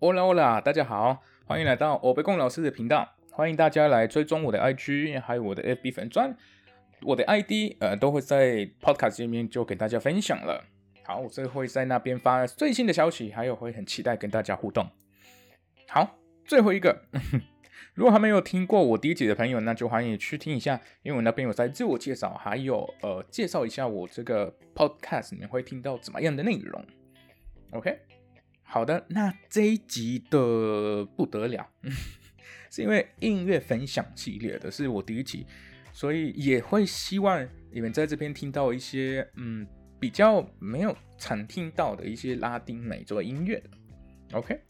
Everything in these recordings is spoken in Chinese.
Hola Hola，大家好，欢迎来到欧贝贡老师的频道，欢迎大家来追踪我的 IG，还有我的 FB 粉钻，我的 ID 呃都会在 Podcast 界面就给大家分享了。好，我这会在那边发最新的消息，还有会很期待跟大家互动。好，最后一个，如果还没有听过我第一集的朋友，那就欢迎去听一下，因为我那边有在自我介绍，还有呃介绍一下我这个 Podcast 里面会听到怎么样的内容。OK，好的，那这一集的不得了，是因为音乐分享系列的是我第一集，所以也会希望你们在这边听到一些嗯比较没有常听到的一些拉丁美洲音乐。OK。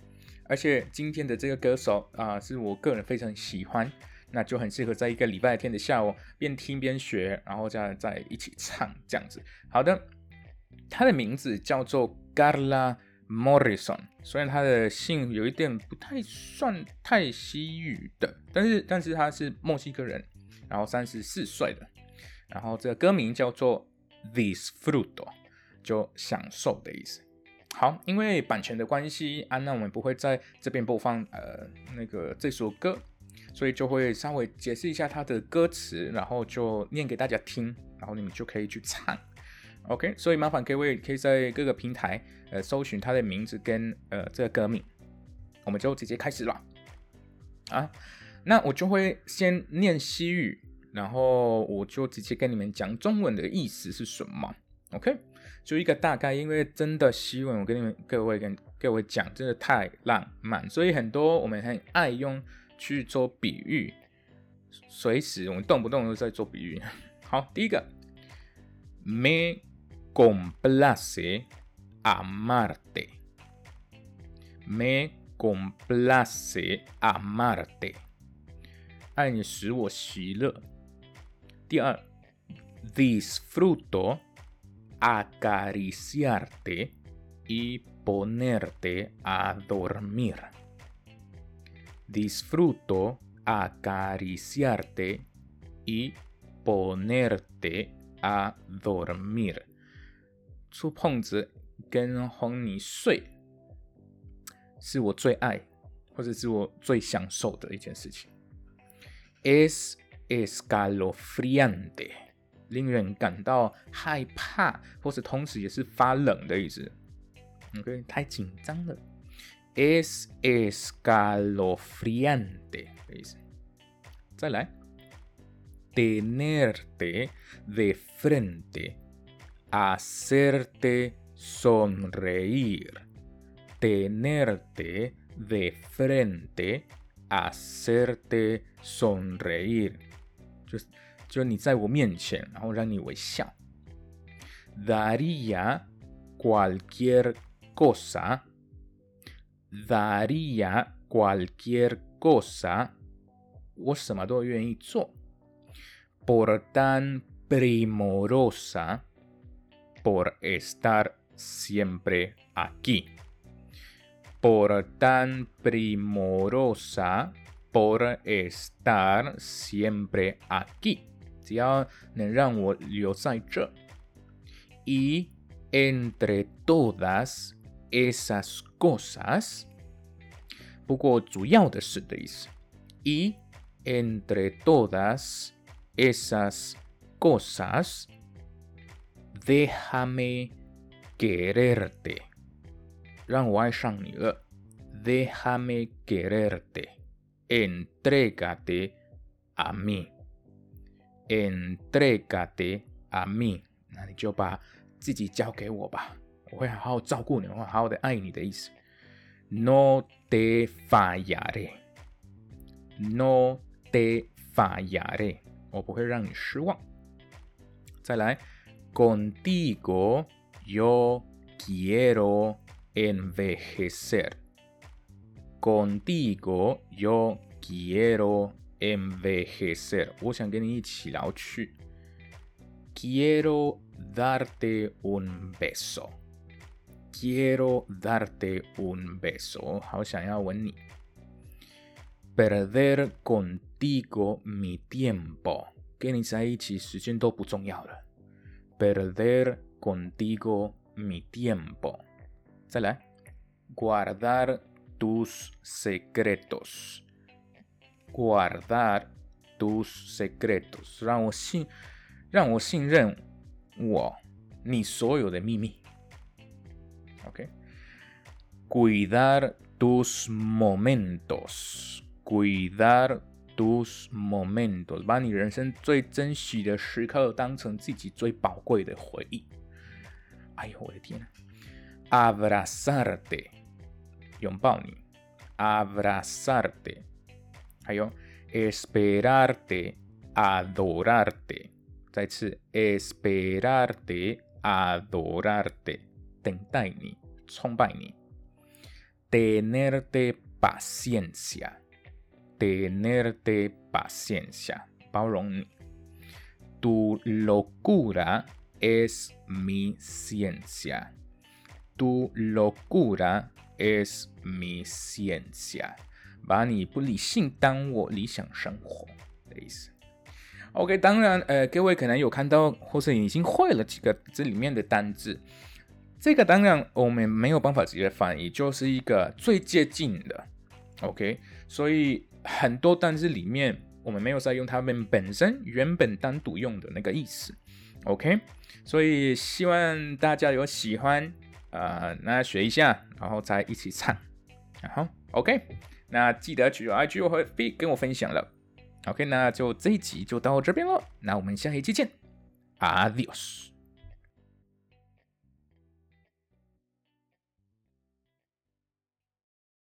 而且今天的这个歌手啊，是我个人非常喜欢，那就很适合在一个礼拜天的下午边听边学，然后再在一起唱这样子。好的，他的名字叫做 Garla Morrison，虽然他的姓有一点不太算太西语的，但是但是他是墨西哥人，然后三十四岁的，然后这个歌名叫做 Disfruto，就享受的意思。好，因为版权的关系啊，那我们不会在这边播放呃那个这首歌，所以就会稍微解释一下它的歌词，然后就念给大家听，然后你们就可以去唱。OK，所以麻烦各位可以在各个平台呃搜寻它的名字跟呃这个歌名，我们就直接开始了。啊，那我就会先念西语，然后我就直接跟你们讲中文的意思是什么。OK，就一个大概，因为真的希望我跟你们各位跟各位讲，真的太浪漫，所以很多我们很爱用去做比喻，随时我们动不动都在做比喻。好，第一个，Me complace amarte，Me complace amarte，爱你使我喜乐。第二，Disfruto。acariciarte y ponerte a dormir. Disfruto acariciarte y ponerte a dormir. 触碰着跟哄你睡，是我最爱或者是我最享受的一件事情。Es escalofriante。令人感到害怕，或是同时也是发冷的意思。OK，太紧张了，es escalofriante 的意思。再来，tenerte de frente，hacerte sonreír，tenerte de frente，hacerte sonreír，就是。就你在我面前，然后让你微笑。Daría cualquier cosa, daría cualquier cosa，我什么都愿意做。Por tan primorosa, por estar siempre aquí. Por tan primorosa, por estar siempre aquí. Ah, y entre todas esas cosas, y entre todas esas cosas cosas，déjame quererte，让我爱上你了。Déjame quererte，entrégate a mí。Entrégate a mí，那你就把自己交给我吧，我会好好照顾你，我会好好的爱你的意思。No te fallaré，No te fallaré，我不会让你失望。再来 ，Contigo yo quiero envejecer，Contigo yo quiero envejecer，我想跟你一起老去。Quiero darte un beso. Quiero darte un beso. 好想要吻你。Perder contigo mi tiempo. 跟你在一起时间都不重要了。 Perder contigo mi tiempo. 再来。Guardar tus secretos。guardar tus secretos，让我信，让我信任我你所有的秘密。OK，cuidar tus momentos，cuidar tus momentos，把你人生最珍惜的时刻当成自己最宝贵的回忆。哎呦，我的天呐！abrazarte，拥抱你，abrazarte。还有 esperarte, adorarte，再次 esperarte, adorarte，等待你，崇拜你。tenerte paciencia, tenerte paciencia，包容你。Tu locura es mi ciencia. Tu locura es mi ciencia. 把你不理性当我理想生活的意思。OK，当然，呃，各位可能有看到或是已经会了几个这里面的单字。这个当然我们没有办法直接翻译，就是一个最接近的。OK，所以很多单字里面我们没有在用它们本身原本单独用的那个意思。OK，所以希望大家有喜欢，呃，那学一下，然后再一起唱。然后 OK。那记得去 IG 或 B 跟我分享了。OK，那就这一集就到这边了。那我们下一期见，Adios。